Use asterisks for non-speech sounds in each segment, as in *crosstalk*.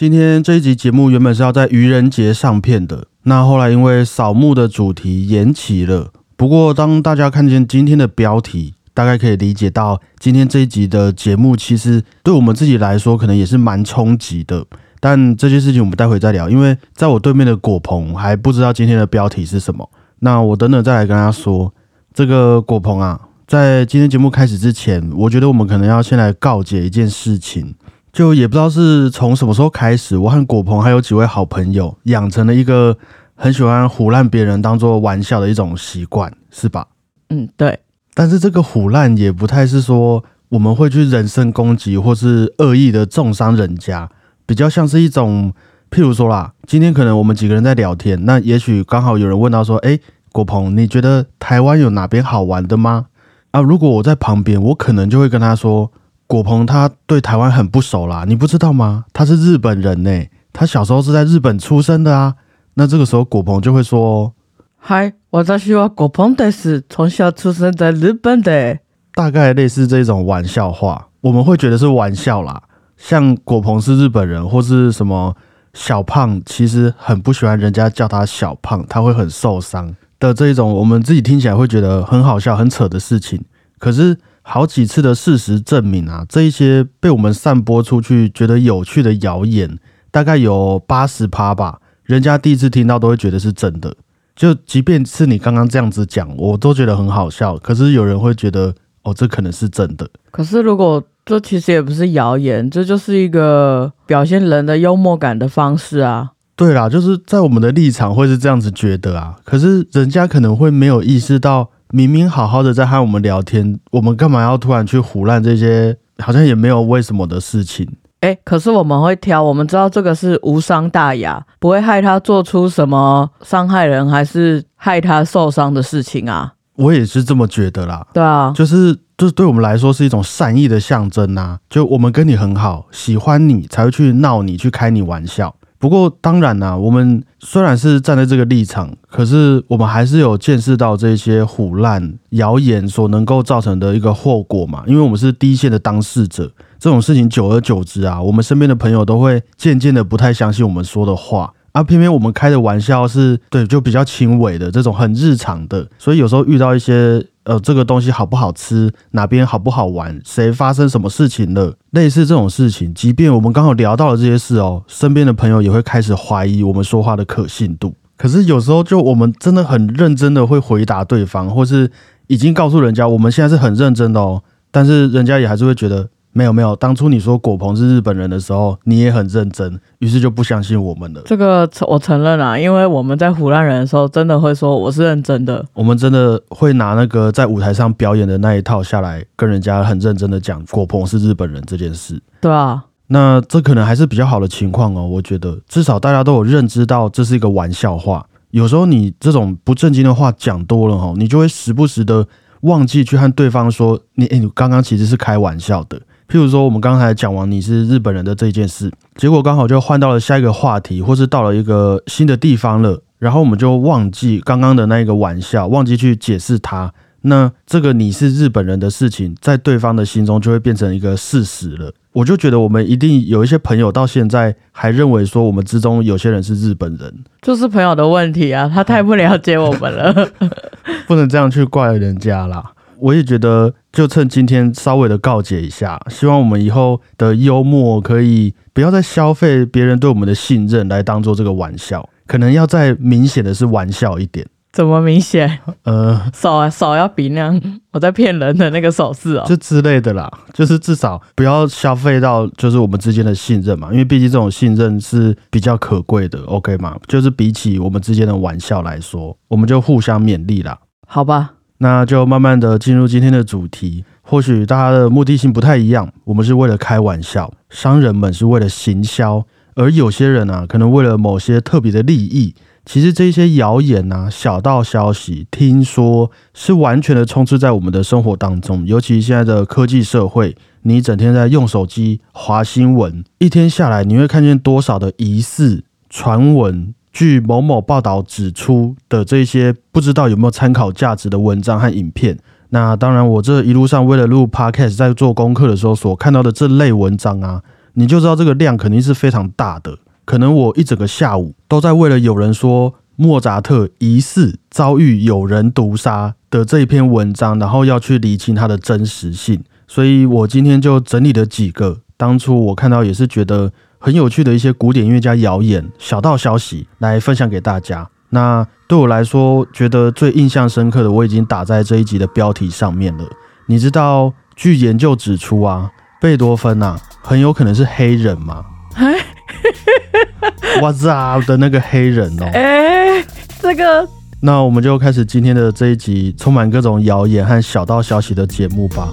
今天这一集节目原本是要在愚人节上片的，那后来因为扫墓的主题延期了。不过当大家看见今天的标题，大概可以理解到今天这一集的节目其实对我们自己来说可能也是蛮冲击的。但这件事情我们待会再聊，因为在我对面的果鹏还不知道今天的标题是什么。那我等等再来跟他说。这个果鹏啊，在今天节目开始之前，我觉得我们可能要先来告解一件事情。就也不知道是从什么时候开始，我和果鹏还有几位好朋友养成了一个很喜欢唬烂别人当做玩笑的一种习惯，是吧？嗯，对。但是这个唬烂也不太是说我们会去人身攻击或是恶意的重伤人家，比较像是一种，譬如说啦，今天可能我们几个人在聊天，那也许刚好有人问到说，哎，果鹏，你觉得台湾有哪边好玩的吗？啊，如果我在旁边，我可能就会跟他说。果鹏他对台湾很不熟啦，你不知道吗？他是日本人呢，他小时候是在日本出生的啊。那这个时候果鹏就会说：“嗨，我在说果鹏的是从小出生在日本的。”大概类似这种玩笑话，我们会觉得是玩笑啦。像果鹏是日本人，或是什么小胖，其实很不喜欢人家叫他小胖，他会很受伤的这一种，我们自己听起来会觉得很好笑、很扯的事情，可是。好几次的事实证明啊，这一些被我们散播出去觉得有趣的谣言，大概有八十趴吧。人家第一次听到都会觉得是真的。就即便是你刚刚这样子讲，我都觉得很好笑。可是有人会觉得，哦，这可能是真的。可是如果这其实也不是谣言，这就是一个表现人的幽默感的方式啊。对啦，就是在我们的立场会是这样子觉得啊。可是人家可能会没有意识到。明明好好的在和我们聊天，我们干嘛要突然去胡乱这些好像也没有为什么的事情？哎，可是我们会挑，我们知道这个是无伤大雅，不会害他做出什么伤害人还是害他受伤的事情啊。我也是这么觉得啦。对啊，就是就是对我们来说是一种善意的象征呐。就我们跟你很好，喜欢你才会去闹你，去开你玩笑。不过当然啦，我们虽然是站在这个立场，可是我们还是有见识到这些虎烂谣言所能够造成的一个后果嘛。因为我们是第一线的当事者，这种事情久而久之啊，我们身边的朋友都会渐渐的不太相信我们说的话。啊，偏偏我们开的玩笑是对，就比较轻微的这种很日常的，所以有时候遇到一些呃，这个东西好不好吃，哪边好不好玩，谁发生什么事情了，类似这种事情，即便我们刚好聊到了这些事哦，身边的朋友也会开始怀疑我们说话的可信度。可是有时候就我们真的很认真的会回答对方，或是已经告诉人家我们现在是很认真的哦，但是人家也还是会觉得。没有没有，当初你说果鹏是日本人的时候，你也很认真，于是就不相信我们了。这个我承认啊，因为我们在湖南人的时候，真的会说我是认真的。我们真的会拿那个在舞台上表演的那一套下来，跟人家很认真的讲果鹏是日本人这件事。对啊，那这可能还是比较好的情况哦。我觉得至少大家都有认知到这是一个玩笑话。有时候你这种不正经的话讲多了哈，你就会时不时的忘记去和对方说你哎，你刚刚其实是开玩笑的。譬如说，我们刚才讲完你是日本人的这件事，结果刚好就换到了下一个话题，或是到了一个新的地方了，然后我们就忘记刚刚的那一个玩笑，忘记去解释它。那这个你是日本人的事情，在对方的心中就会变成一个事实了。我就觉得我们一定有一些朋友到现在还认为说我们之中有些人是日本人，就是朋友的问题啊，他太不了解我们了，*laughs* 不能这样去怪人家啦。我也觉得，就趁今天稍微的告解一下，希望我们以后的幽默可以不要再消费别人对我们的信任来当做这个玩笑，可能要再明显的是玩笑一点。怎么明显？呃，手啊手要比那样我在骗人的那个手势哦，就之类的啦，就是至少不要消费到就是我们之间的信任嘛，因为毕竟这种信任是比较可贵的，OK 吗？就是比起我们之间的玩笑来说，我们就互相勉励啦。好吧。那就慢慢的进入今天的主题。或许大家的目的性不太一样，我们是为了开玩笑，商人们是为了行销，而有些人啊，可能为了某些特别的利益。其实这些谣言啊、小道消息，听说是完全的充斥在我们的生活当中。尤其现在的科技社会，你整天在用手机划新闻，一天下来，你会看见多少的疑似传闻。据某某报道指出的这些不知道有没有参考价值的文章和影片，那当然我这一路上为了录 podcast 在做功课的时候所看到的这类文章啊，你就知道这个量肯定是非常大的。可能我一整个下午都在为了有人说莫扎特疑似遭遇有人毒杀的这一篇文章，然后要去理清它的真实性。所以我今天就整理了几个当初我看到也是觉得很有趣的一些古典音乐家谣言、小道消息来分享给大家。那对我来说，觉得最印象深刻的，我已经打在这一集的标题上面了。你知道，据研究指出啊，贝多芬啊，很有可能是黑人吗？*laughs* What's up 的那个黑人哦？哎，这个，那我们就开始今天的这一集充满各种谣言和小道消息的节目吧。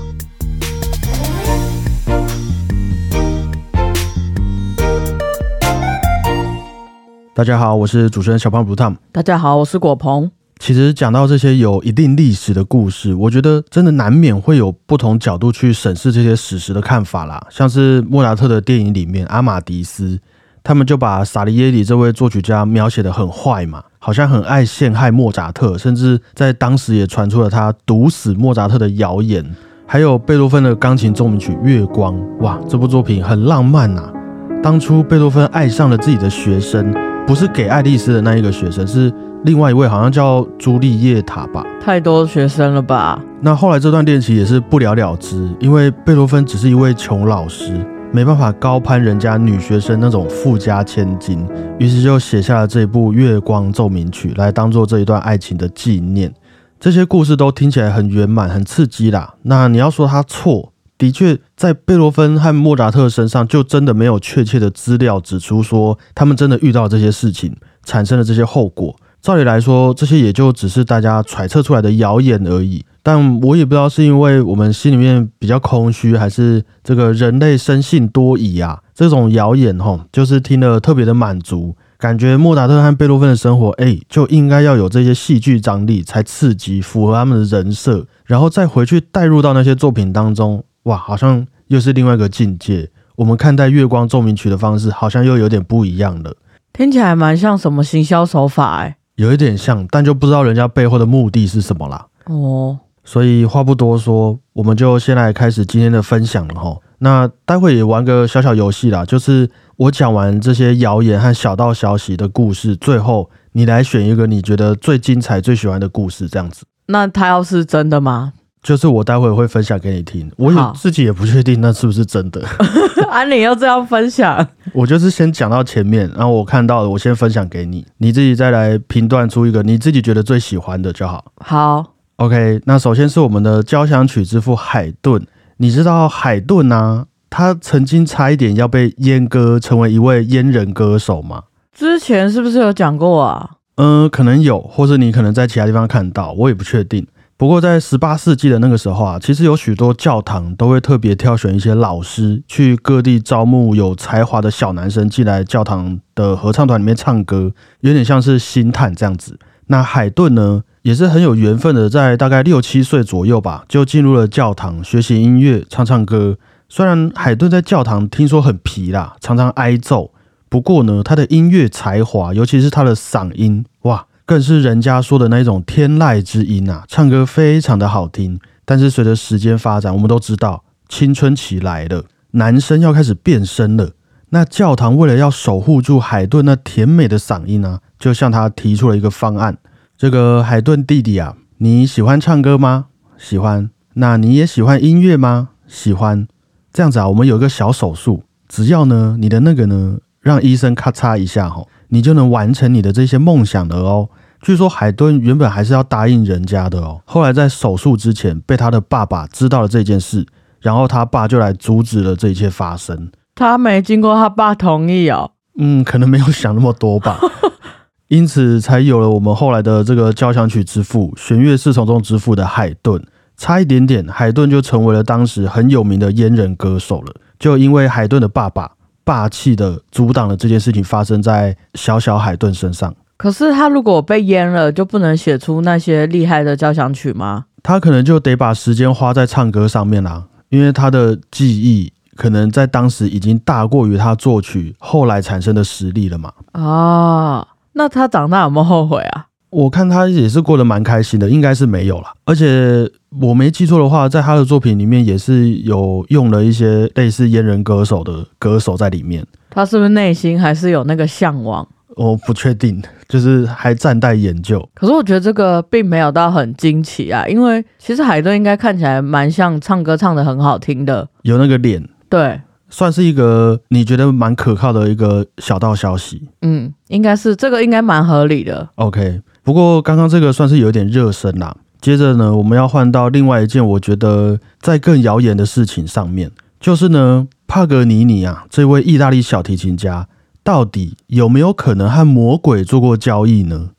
大家好，我是主持人小胖 Tom。大家好，我是果鹏。其实讲到这些有一定历史的故事，我觉得真的难免会有不同角度去审视这些史实的看法啦。像是莫扎特的电影里面，阿马迪斯他们就把萨利耶里这位作曲家描写的很坏嘛，好像很爱陷害莫扎特，甚至在当时也传出了他毒死莫扎特的谣言。还有贝多芬的钢琴奏鸣曲《月光》，哇，这部作品很浪漫呐。当初贝多芬爱上了自己的学生。不是给爱丽丝的那一个学生，是另外一位，好像叫朱丽叶塔吧？太多学生了吧？那后来这段恋情也是不了了之，因为贝多芬只是一位穷老师，没办法高攀人家女学生那种富家千金，于是就写下了这部《月光奏鸣曲》来当做这一段爱情的纪念。这些故事都听起来很圆满、很刺激啦。那你要说他错？的确，在贝多芬和莫扎特身上，就真的没有确切的资料指出说他们真的遇到这些事情，产生了这些后果。照理来说，这些也就只是大家揣测出来的谣言而已。但我也不知道是因为我们心里面比较空虚，还是这个人类生性多疑啊。这种谣言吼，就是听了特别的满足，感觉莫扎特和贝多芬的生活，哎，就应该要有这些戏剧张力，才刺激，符合他们的人设，然后再回去带入到那些作品当中。哇，好像又是另外一个境界。我们看待《月光奏鸣曲》的方式，好像又有点不一样了。听起来蛮像什么行销手法哎，有一点像，但就不知道人家背后的目的是什么啦。哦，所以话不多说，我们就先来开始今天的分享了哈。那待会也玩个小小游戏啦，就是我讲完这些谣言和小道消息的故事，最后你来选一个你觉得最精彩、最喜欢的故事，这样子。那他要是真的吗？就是我待会会分享给你听，我也自己也不确定那是不是真的。*laughs* 啊，你要这样分享？*laughs* 我就是先讲到前面，然后我看到了，我先分享给你，你自己再来评断出一个你自己觉得最喜欢的就好。好，OK。那首先是我们的交响曲之父海顿，你知道海顿呢？他曾经差一点要被阉割成为一位阉人歌手吗？之前是不是有讲过啊？嗯，可能有，或者你可能在其他地方看到，我也不确定。不过，在十八世纪的那个时候啊，其实有许多教堂都会特别挑选一些老师，去各地招募有才华的小男生进来教堂的合唱团里面唱歌，有点像是星探这样子。那海顿呢，也是很有缘分的，在大概六七岁左右吧，就进入了教堂学习音乐、唱唱歌。虽然海顿在教堂听说很皮啦，常常挨揍，不过呢，他的音乐才华，尤其是他的嗓音，哇！更是人家说的那种天籁之音啊，唱歌非常的好听。但是随着时间发展，我们都知道青春期来了，男生要开始变声了。那教堂为了要守护住海顿那甜美的嗓音呢，就向他提出了一个方案。这个海顿弟弟啊，你喜欢唱歌吗？喜欢。那你也喜欢音乐吗？喜欢。这样子啊，我们有一个小手术，只要呢你的那个呢，让医生咔嚓一下哈。你就能完成你的这些梦想了哦。据说海顿原本还是要答应人家的哦，后来在手术之前被他的爸爸知道了这件事，然后他爸就来阻止了这一切发生。他没经过他爸同意哦。嗯，*laughs* 可能没有想那么多吧。*laughs* 因此才有了我们后来的这个交响曲之父、弦乐四重奏之父的海顿。差一点点，海顿就成为了当时很有名的阉人歌手了。就因为海顿的爸爸。霸气的阻挡了这件事情发生在小小海顿身上。可是他如果被淹了，就不能写出那些厉害的交响曲吗？他可能就得把时间花在唱歌上面啦，因为他的记忆可能在当时已经大过于他作曲后来产生的实力了嘛。啊，那他长大有没有后悔啊？我看他也是过得蛮开心的，应该是没有啦。而且我没记错的话，在他的作品里面也是有用了一些类似阉人歌手的歌手在里面。他是不是内心还是有那个向往？我不确定，就是还暂待研究。可是我觉得这个并没有到很惊奇啊，因为其实海顿应该看起来蛮像唱歌唱的很好听的，有那个脸，对，算是一个你觉得蛮可靠的一个小道消息。嗯，应该是这个应该蛮合理的。OK，不过刚刚这个算是有点热身啦。接着呢，我们要换到另外一件我觉得在更谣言的事情上面，就是呢，帕格尼尼啊，这位意大利小提琴家，到底有没有可能和魔鬼做过交易呢？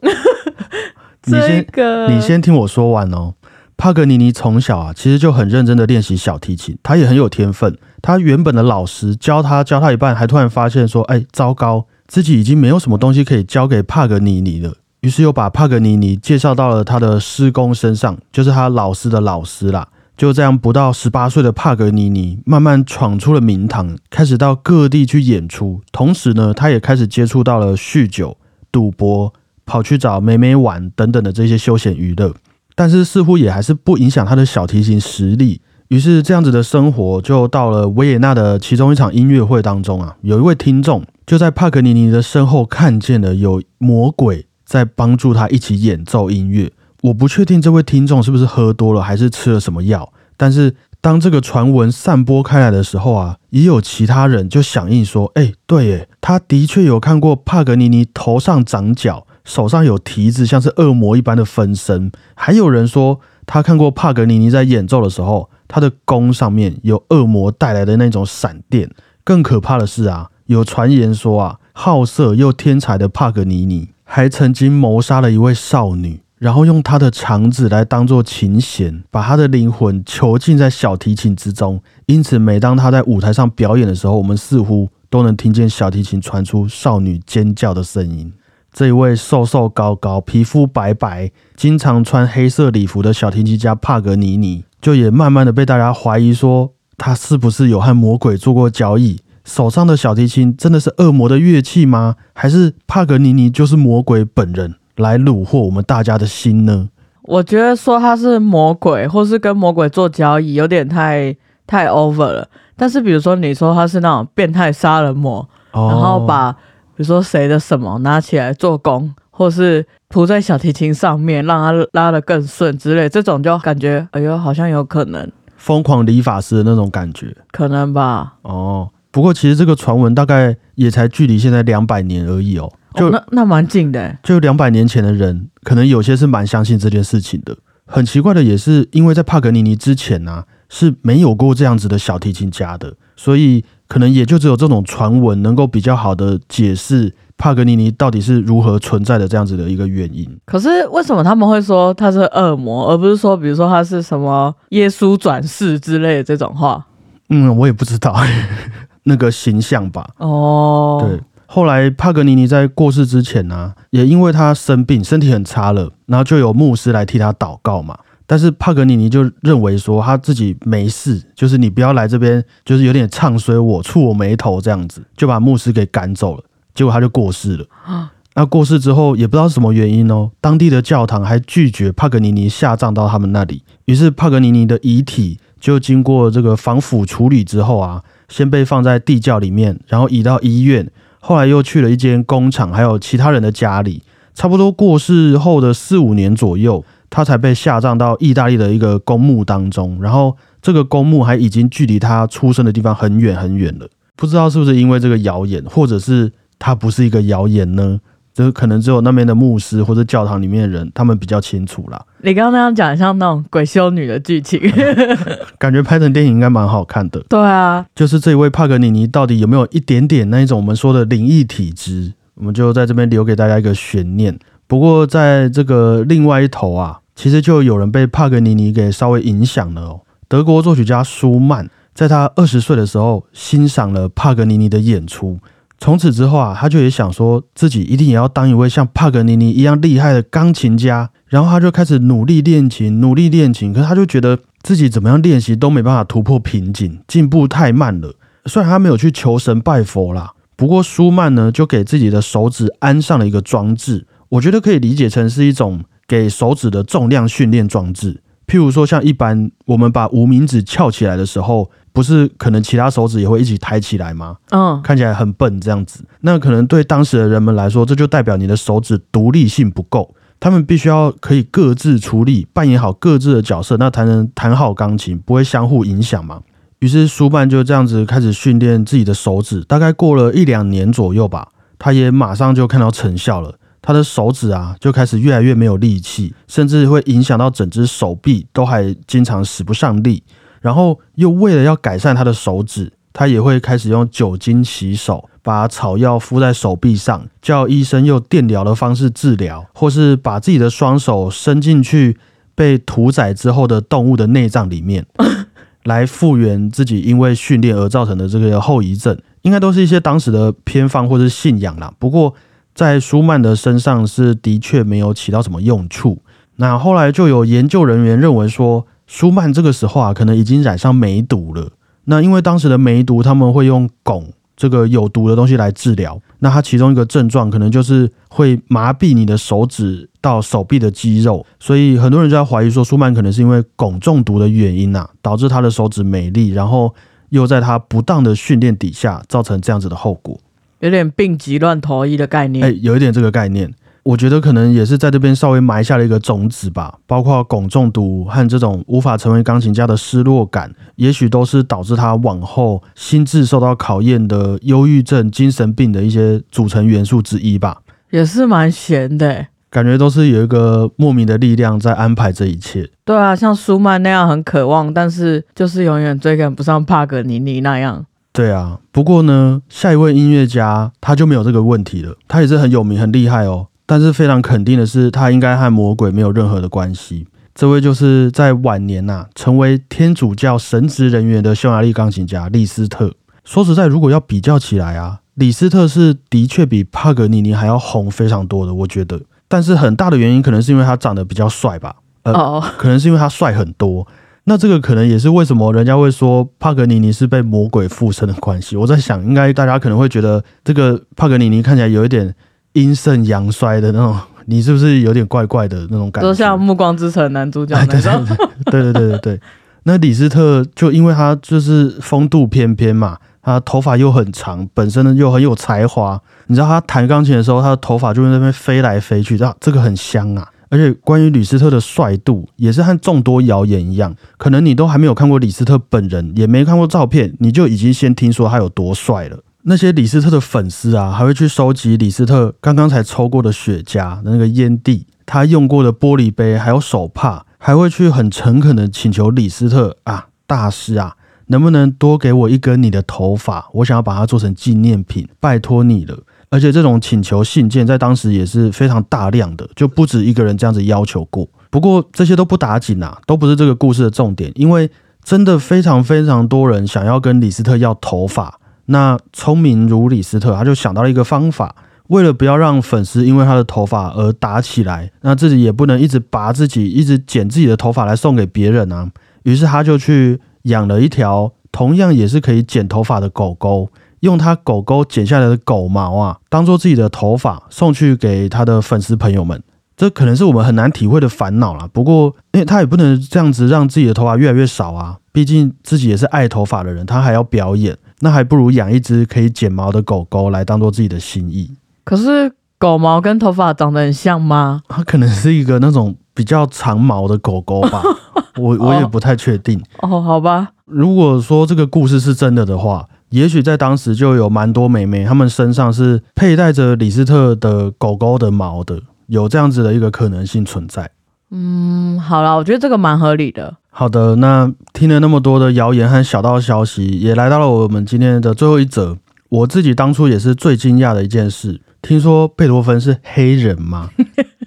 *laughs* 你这先，个你先听我说完哦。帕格尼尼从小啊，其实就很认真的练习小提琴，他也很有天分。他原本的老师教他教他一半，还突然发现说：“哎，糟糕，自己已经没有什么东西可以教给帕格尼尼了。”于是又把帕格尼尼介绍到了他的师公身上，就是他老师的老师啦。就这样，不到十八岁的帕格尼尼慢慢闯出了名堂，开始到各地去演出。同时呢，他也开始接触到了酗酒、赌博，跑去找美美玩等等的这些休闲娱乐。但是似乎也还是不影响他的小提琴实力。于是这样子的生活就到了维也纳的其中一场音乐会当中啊，有一位听众就在帕格尼尼的身后看见了有魔鬼在帮助他一起演奏音乐。我不确定这位听众是不是喝多了，还是吃了什么药。但是当这个传闻散播开来的时候啊，也有其他人就响应说：“哎、对耶，他的确有看过帕格尼尼头上长角，手上有蹄子，像是恶魔一般的分身。还有人说他看过帕格尼尼在演奏的时候，他的弓上面有恶魔带来的那种闪电。更可怕的是啊，有传言说啊，好色又天才的帕格尼尼还曾经谋杀了一位少女。”然后用他的肠子来当做琴弦，把他的灵魂囚禁在小提琴之中。因此，每当他在舞台上表演的时候，我们似乎都能听见小提琴传出少女尖叫的声音。这一位瘦瘦高高、皮肤白白、经常穿黑色礼服的小提琴家帕格尼尼，就也慢慢的被大家怀疑说，他是不是有和魔鬼做过交易？手上的小提琴真的是恶魔的乐器吗？还是帕格尼尼就是魔鬼本人？来虏获我们大家的心呢？我觉得说他是魔鬼，或是跟魔鬼做交易，有点太太 over 了。但是比如说你说他是那种变态杀人魔，哦然后把比如说谁的什么拿起来做工，或是铺在小提琴上面，让它拉得更顺之类，这种就感觉哎呦好像有可能，疯狂理发师的那种感觉可能吧。哦。不过其实这个传闻大概也才距离现在两百年而已哦。就哦、那那蛮近的欸，就两百年前的人，可能有些是蛮相信这件事情的。很奇怪的也是，因为在帕格尼尼之前呢、啊，是没有过这样子的小提琴家的，所以可能也就只有这种传闻能够比较好的解释帕格尼尼到底是如何存在的这样子的一个原因。可是为什么他们会说他是恶魔，而不是说比如说他是什么耶稣转世之类的这种话？嗯，我也不知道 *laughs* 那个形象吧。哦，对，后来帕格尼尼在过世之前呢、也因为他生病，身体很差了，然后就有牧师来替他祷告嘛。但是帕格尼尼就認為說他自己沒事，就是你不要來這邊，就是有點唱衰我、触我眉頭這樣子，就把牧師給趕走了。結果他就過世了。那過世之後，也不知道是什麼原因哦，當地的教堂還拒絕帕格尼尼下葬到他們那裡。於是帕格尼尼的遺體就經過這個防腐處理之後啊，先被放在地窖裡面，然後移到醫院，后来又去了一间工厂，还有其他人的家里。差不多过世后的四五年左右。他才被下葬到意大利的一个公墓当中，然后这个公墓还已经距离他出生的地方很远很远了。不知道是不是因为这个谣言，或者是他不是一个谣言呢？這可能只有那边的牧师或者教堂里面的人，他们比较清楚啦。你刚刚那样讲，像那种鬼修女的剧情，*laughs* 感觉拍成电影应该蛮好看的。对啊，就是这一位帕格尼尼到底有没有一点点那一种我们说的灵异体质，我们就在这边留给大家一个悬念。不过，在这个另外一头啊，其实就有人被帕格尼尼给稍微影响了哦。德国作曲家舒曼在他二十岁的时候欣赏了帕格尼尼的演出，從此之後啊，他就也想說自己一定也要當一位像帕格尼尼一樣厲害的鋼琴家。然後他就開始努力練琴，努力練琴。可是他就覺得自己怎麼樣練習都沒辦法突破瓶頸，進步太慢了。雖然他沒有去求神拜佛啦，不過舒曼呢就給自己的手指安上了一個裝置。我觉得可以理解成是一种给手指的重量训练装置。譬如说，像一般我们把无名指翘起来的时候，不是可能其他手指也会一起抬起来吗？嗯，看起来很笨这样子。那可能对当时的人们来说，这就代表你的手指独立性不够，他们必须要可以各自出力，扮演好各自的角色，那才能弹好钢琴，不会相互影响嘛。于是舒曼就这样子开始训练自己的手指，大概过了一两年左右吧，他也马上就看到成效了。他的手指啊，就开始越来越没有力气，甚至会影响到整只手臂，都还经常使不上力。然后又为了要改善他的手指，他也会开始用酒精洗手，把草药敷在手臂上，叫医生用电疗的方式治疗，或是把自己的双手伸进去被屠宰之后的动物的内脏里面。*laughs* 来复原自己因为训练而造成的这个后遗症，应该都是一些当时的偏方或是信仰啦。不过在舒曼的身上是的确没有起到什么用处。那后来就有研究人员认为说，舒曼这个时候啊，可能已经染上梅毒了。那因为当时的梅毒，他们会用汞。这个有毒的东西来治疗，那它其中一个症状可能就是会麻痹你的手指到手臂的肌肉，所以很多人就在怀疑说，舒曼可能是因为汞中毒的原因呐，导致他的手指没力，然后又在他不当的训练底下造成这样子的后果，有点病急乱投医的概念。哎，有一点这个概念。我觉得可能也是在这边稍微埋下了一个种子吧，包括汞中毒和这种无法成为钢琴家的失落感，也许都是导致他往后心智受到考验的忧郁症、精神病的一些组成元素之一吧。也是蛮闲的，感觉都是有一个莫名的力量在安排这一切。对啊，像舒曼那样很渴望，但是就是永远追赶不上帕格尼尼那样。对啊，不过呢，下一位音乐家他就没有这个问题了，他也是很有名、很厉害哦。但是非常肯定的是，他应该和魔鬼没有任何的关系。这位就是在晚年呐，成为天主教神职人员的匈牙利钢琴家李斯特。说实在，如果要比较起来啊，李斯特是的确比帕格尼尼还要红非常多的，我觉得。但是很大的原因可能是因为他长得比较帅吧，呃，可能是因为他帅很多。那这个可能也是为什么人家会说帕格尼尼是被魔鬼附身的关系。我在想，应该大家可能会觉得这个帕格尼尼看起来有一点。阴盛阳衰的那种，你是不是有点怪怪的那种感觉？都像《暮光之城》男主角那种。*laughs* 对对对对对。那李斯特就因为他就是风度翩翩嘛，他头发又很长，本身呢又很有才华。你知道他弹钢琴的时候，他的头发就在那边飞来飞去，这这个很香啊。而且关于李斯特的帅度，也是和众多谣言一样，可能你都还没有看过李斯特本人，也没看过照片，你就已经先听说他有多帅了。那些李斯特的粉丝啊，还会去收集李斯特刚刚才抽过的雪茄的那个烟蒂，他用过的玻璃杯，还有手帕，还会去很诚恳的请求李斯特啊，大师啊，能不能多给我一根你的头发？我想要把它做成纪念品，拜托你了。而且这种请求信件在当时也是非常大量的，就不止一个人这样子要求过。不过这些都不打紧啊，都不是这个故事的重点，因为真的非常非常多人想要跟李斯特要头发。那聪明如李斯特，他就想到了一个方法，为了不要让粉丝因为他的头发而打起来，那自己也不能一直拔自己，一直剪自己的头发来送给别人啊。于是他就去养了一条同样也是可以剪头发的狗狗，用他狗狗剪下来的狗毛啊，当做自己的头发送去给他的粉丝朋友们。这可能是我们很难体会的烦恼啦。不过，因为他也不能这样子让自己的头发越来越少啊，毕竟自己也是爱头发的人，他还要表演。那还不如养一只可以剪毛的狗狗来当做自己的心意。可是狗毛跟头发长得很像吗？它可能是一个那种比较长毛的狗狗吧，*laughs* 我我也不太确定。哦，好吧。如果说这个故事是真的的话，也许在当时就有蛮多美眉，她们身上是佩戴着李斯特的狗狗的毛的，有这样子的一个可能性存在。嗯，好了，我觉得这个蛮合理的。好的，那听了那么多的谣言和小道消息，也来到了我们今天的最后一则。我自己当初也是最惊讶的一件事，听说贝多芬是黑人吗？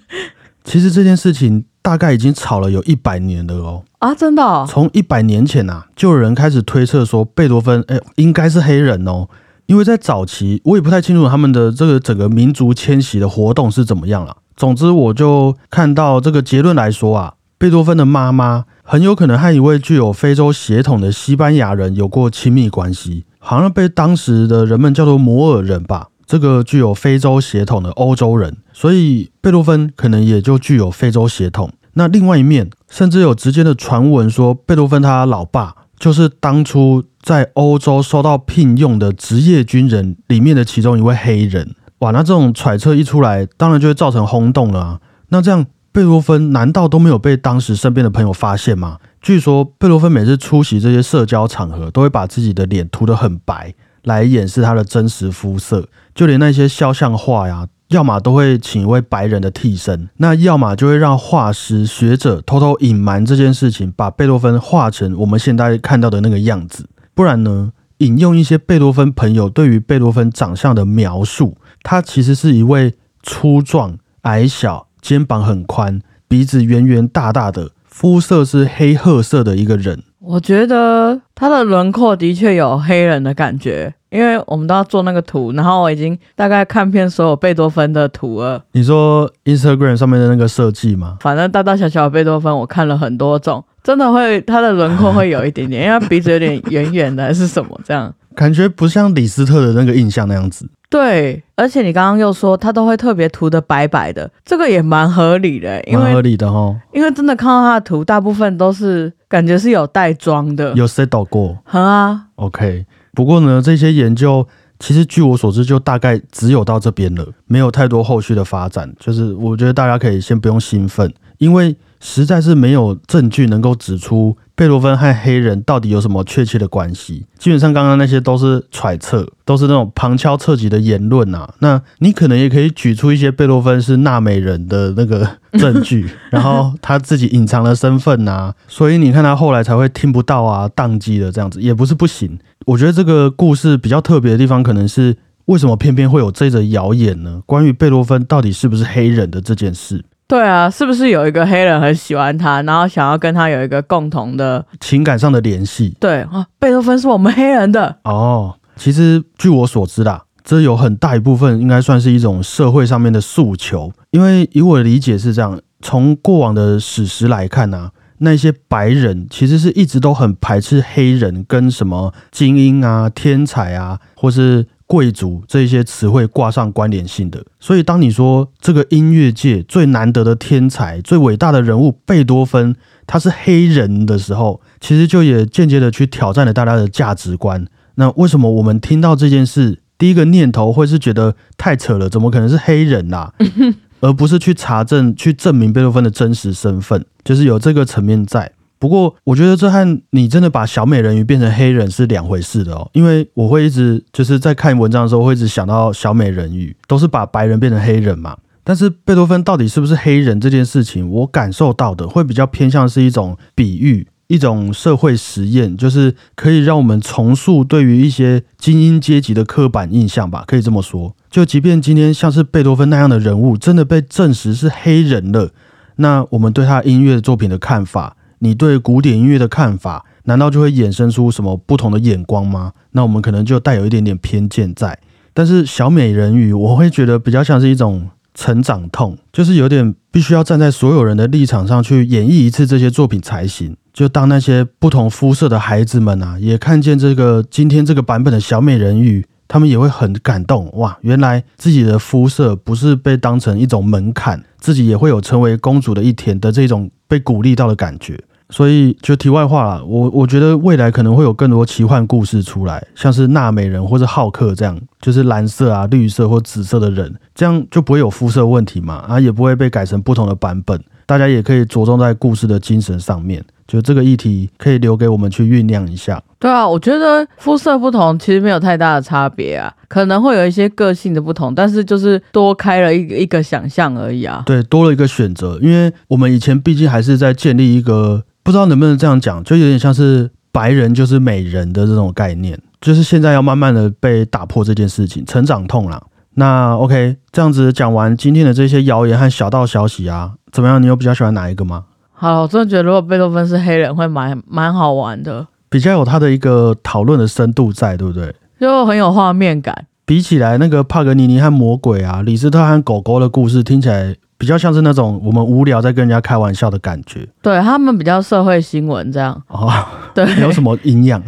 *laughs* 其实这件事情大概已经吵了有一百年了哦。啊，真的？从一百年前呐，就有人开始推测说贝多芬哎应该是黑人哦，因为在早期我也不太清楚他们的这个整个民族迁徙的活动是怎么样了。总之，我就看到这个结论来说啊。贝多芬的妈妈很有可能和一位具有非洲血统的西班牙人有过亲密关系，好像被当时的人们叫做摩尔人吧。这个具有非洲血统的欧洲人，所以贝多芬可能也就具有非洲血统。那另外一面，甚至有直接的传闻说，贝多芬他老爸就是当初在欧洲收到聘用的职业军人里面的其中一位黑人。哇，那这种揣测一出来，当然就会造成轰动了啊。那这样，贝多芬难道都没有被当时身边的朋友发现吗？据说贝多芬每次出席这些社交场合，都会把自己的脸涂得很白，来掩饰他的真实肤色。就连那些肖像画呀，要么都会请一位白人的替身，那要么就会让画师、学者偷偷隐瞒这件事情，把贝多芬画成我们现在看到的那个样子。不然呢，引用一些贝多芬朋友对于贝多芬长相的描述，他其实是一位粗壮、矮小、肩膀很宽、鼻子圆圆大大的。肤色是黑褐色的一个人，我觉得它的轮廓的确有黑人的感觉，因为我们都要做那个图，然后我已经大概看遍所有贝多芬的图了。你说 Instagram 上面的那个设计吗？反正大大小小的贝多芬，我看了很多种，真的会它的轮廓会有一点点，因为他鼻子有点圆圆的，还是什么这样，感觉不像李斯特的那个印象那样子。对，而且你刚刚又说他都会特别涂的白白的，这个也蛮合理的，因为合理的哦。因为真的看到他的图，大部分都是感觉是有带妆的，有 set 到过。好啊，OK。不过呢，这些研究其实据我所知，就大概只有到这边了，没有太多后续的发展。就是我觉得大家可以先不用兴奋，因为实在是没有证据能够指出。贝多芬和黑人到底有什么确切的关系？基本上刚刚那些都是揣测，都是那种旁敲侧击的言论啊。那你可能也可以举出一些贝多芬是纳美人的那个证据，*laughs* 然后他自己隐藏了身份啊，所以你看他后来才会听不到啊，宕机了这样子，也不是不行。我觉得这个故事比较特别的地方，可能是为什么偏偏会有这则谣言呢？关于贝多芬到底是不是黑人的这件事。对啊，是不是有一个黑人很喜欢他，然后想要跟他有一个共同的情感上的联系？对啊，贝多芬是我们黑人的哦。其实据我所知啦，这有很大一部分应该算是一种社会上面的诉求，因为以我的理解是这样：从过往的史实来看呢，那些白人其实是一直都很排斥黑人跟什么精英啊、天才啊，或是。贵族这些词汇挂上关联性的，所以当你说这个音乐界最难得的天才、最伟大的人物贝多芬他是黑人的时候，其实就也间接的去挑战了大家的价值观。那为什么我们听到这件事，第一个念头会是觉得太扯了？怎么可能是黑人呐？*laughs* 而不是去查证、去证明贝多芬的真实身份，就是有这个层面在。不过，我觉得这和你真的把小美人鱼变成黑人是两回事的哦。因为我会一直就是在看文章的时候，会一直想到小美人鱼都是把白人变成黑人嘛。但是贝多芬到底是不是黑人这件事情，我感受到的会比较偏向是一种比喻，一种社会实验，就是可以让我们重塑对于一些精英阶级的刻板印象吧。可以这么说，就即便今天像是贝多芬那样的人物真的被证实是黑人了，那我们对他音乐作品的看法。你对古典音乐的看法，难道就会衍生出什么不同的眼光吗？那我们可能就带有一点点偏见在。但是小美人鱼，我会觉得比较像是一种成长痛，就是有点必须要站在所有人的立场上去演绎一次这些作品才行。就当那些不同肤色的孩子们啊，也看见这个今天这个版本的小美人鱼，他们也会很感动哇！原来自己的肤色不是被当成一种门槛，自己也会有成为公主的一天的这种被鼓励到的感觉。所以就题外话啦，我我觉得未来可能会有更多奇幻故事出来，像是纳美人或者浩克这样，就是蓝色啊、绿色或紫色的人，这样就不会有肤色问题嘛，啊，也不会被改成不同的版本。大家也可以着重在故事的精神上面，就这个议题可以留给我们去酝酿一下。对啊，我觉得肤色不同其实没有太大的差别啊，可能会有一些个性的不同，但是就是多开了一个一个想象而已啊。对，多了一个选择，因为我们以前毕竟还是在建立一个。不知道能不能这样讲，就有点像是白人就是美人的这种概念，就是现在要慢慢的被打破这件事情，成长痛啦。那 OK，这样子讲完今天的这些谣言和小道消息啊，怎么样？你有比较喜欢哪一个吗？好，我真的觉得如果贝多芬是黑人，会蛮蛮好玩的，比较有他的一个讨论的深度在，对不对？就很有画面感。比起来，那个帕格尼尼和魔鬼啊，李斯特和狗狗的故事听起来。比较像是那种我们无聊在跟人家开玩笑的感觉，对他们比较社会新闻这样哦，*laughs* 对，有什么营养？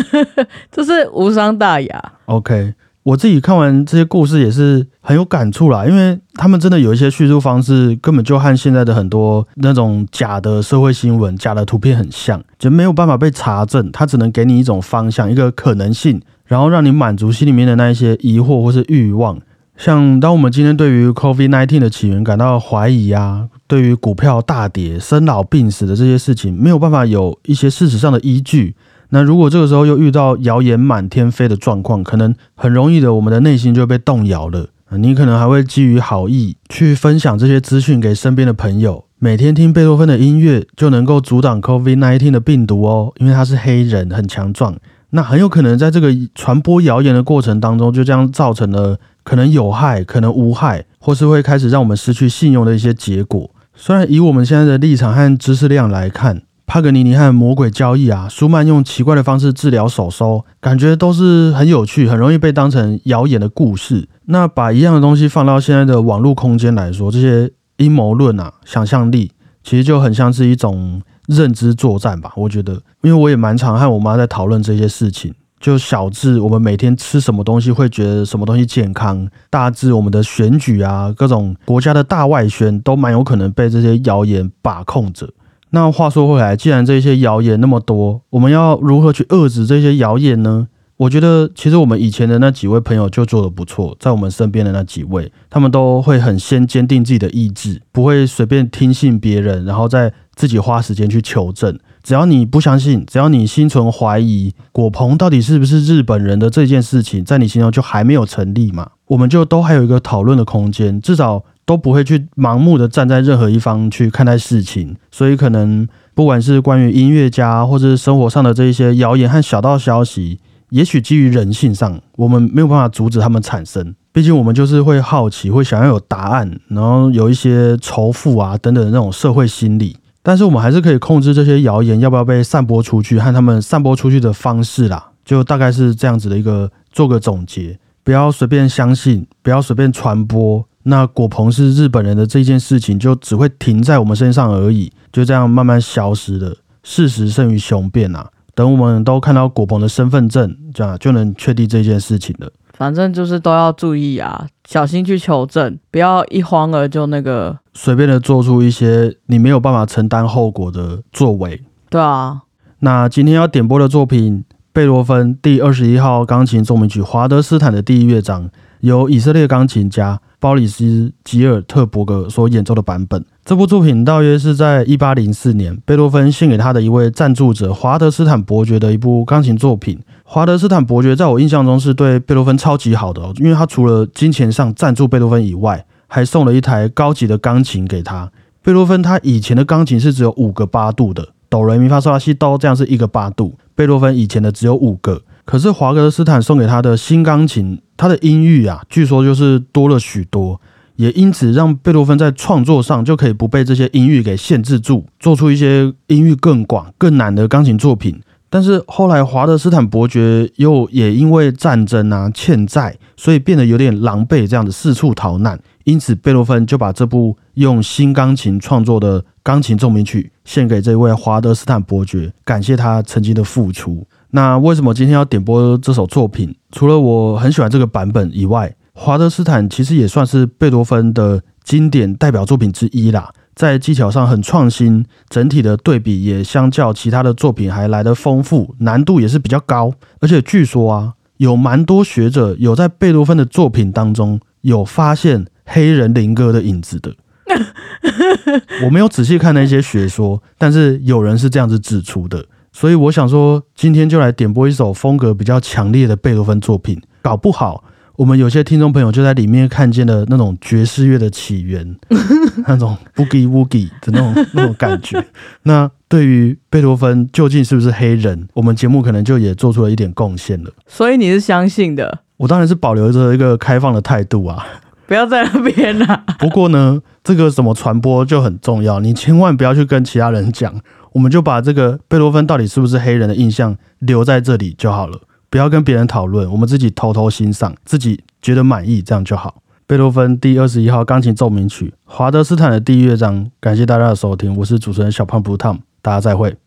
*laughs* 就是无伤大雅。OK，我自己看完这些故事也是很有感触啦，因为他们真的有一些叙述方式根本就和现在的很多那种假的社会新闻、假的图片很像，就没有办法被查证，它只能给你一种方向、一个可能性，然后让你满足心里面的那一些疑惑或是欲望。像当我们今天对于 COVID-19 的起源感到怀疑啊，对于股票大跌、生老病死的这些事情没有办法有一些事实上的依据，那如果这个时候又遇到谣言满天飞的状况，可能很容易的，我们的内心就被动摇了。你可能还会基于好意去分享这些资讯给身边的朋友，每天听贝多芬的音乐就能够阻挡 COVID-19 的病毒哦，因为他是黑人，很强壮。那很有可能在这个传播谣言的过程当中，就这样造成了可能有害、可能无害，或是会开始让我们失去信用的一些结果。虽然以我们现在的立场和知识量来看，帕格尼尼和魔鬼交易啊，舒曼用奇怪的方式治疗手收，感觉都是很有趣，很容易被当成谣言的故事。那把一样的东西放到现在的网络空间来说，这些阴谋论啊、想象力，其实就很像是一种。认知作战吧，我觉得，因为我也蛮常和我妈在讨论这些事情。就小至我们每天吃什么东西会觉得什么东西健康，大至我们的选举啊，各种国家的大外宣都蛮有可能被这些谣言把控着。那话说回来，既然这些谣言那么多，我们要如何去遏制这些谣言呢？我觉得其实我们以前的那几位朋友就做的不错，在我们身边的那几位，他们都会很先坚定自己的意志，不会随便听信别人，然后再自己花时间去求证。只要你不相信，只要你心存怀疑，果鹏到底是不是日本人的这件事情，在你心中就还没有成立嘛？我们就都还有一个讨论的空间，至少都不会去盲目的站在任何一方去看待事情。所以可能不管是关于音乐家，或者是生活上的这一些谣言和小道消息。也许基于人性上，我们没有办法阻止他们产生。毕竟我们就是会好奇，会想要有答案，然后有一些仇富啊等等的那种社会心理。但是我们还是可以控制这些谣言要不要被散播出去，和他们散播出去的方式啦。就大概是这样子的一个做个总结，不要随便相信，不要随便传播。那果鹏是日本人的这件事情，就只会停在我们身上而已，就这样慢慢消失的。事实胜于雄辩啊。等我们都看到果鹏的身份证，这样就能确定这件事情了。反正就是都要注意啊，小心去求证，不要一慌而就那个随便的做出一些你没有办法承担后果的作为。对啊，那今天要点播的作品，贝多芬第二十一号钢琴奏鸣曲华德斯坦的第一乐章，由以色列钢琴家。鲍里斯·吉尔特伯格所演奏的版本。这部作品大约是在一八零四年，贝多芬献给他的一位赞助者华德斯坦伯爵的一部钢琴作品。华德斯坦伯爵在我印象中是对贝多芬超级好的，哦因为他除了金钱上赞助贝多芬以外，还送了一台高级的钢琴给他。贝多芬他以前的钢琴是只有五个八度的，哆来咪发嗦拉西哆这样是一个八度，贝多芬以前的只有五个。可是华格斯坦送给他的新钢琴，它的音域啊，据说就是多了许多，也因此让贝多芬在创作上就可以不被这些音域给限制住，做出一些音域更广、更难的钢琴作品。但是后来华德斯坦伯爵又也因为战争啊、欠债，所以变得有点狼狈，这样子四处逃难。因此贝多芬就把这部用新钢琴创作的钢琴奏鸣曲献给这位华德斯坦伯爵，感谢他曾经的付出。那为什么今天要点播这首作品？除了我很喜欢这个版本以外，华德斯坦其实也算是贝多芬的经典代表作品之一啦。在技巧上很创新，整体的对比也相较其他的作品还来得丰富，难度也是比较高。而且据说啊，有蛮多学者有在贝多芬的作品当中有发现黑人灵歌的影子的。*laughs* 我没有仔细看那些学说，但是有人是这样子指出的。所以我想说，今天就来点播一首风格比较强烈的贝多芬作品。搞不好，我们有些听众朋友就在里面看见了那种爵士乐的起源，*laughs* 那种 boogie woogie 的那种那种感觉。*laughs* 那对于贝多芬究竟是不是黑人，我们节目可能就也做出了一点贡献了。所以你是相信的？我当然是保留着一个开放的态度啊！不要在那边啦。*laughs* 不过呢，这个什么传播就很重要，你千万不要去跟其他人讲。我们就把这个贝多芬到底是不是黑人的印象留在这里就好了，不要跟别人讨论，我们自己偷偷欣赏，自己觉得满意，这样就好。贝多芬第二十一号钢琴奏鸣曲，华德斯坦的第一乐章。感谢大家的收听，我是主持人小胖 Blue Tom，大家再会。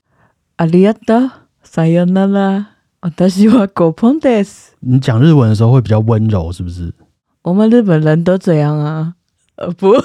阿里亚达，撒尤那拉。 私は狗碰です。你讲日文的时候会比较温柔，是不是？我们日本人都这样啊。呃，不会，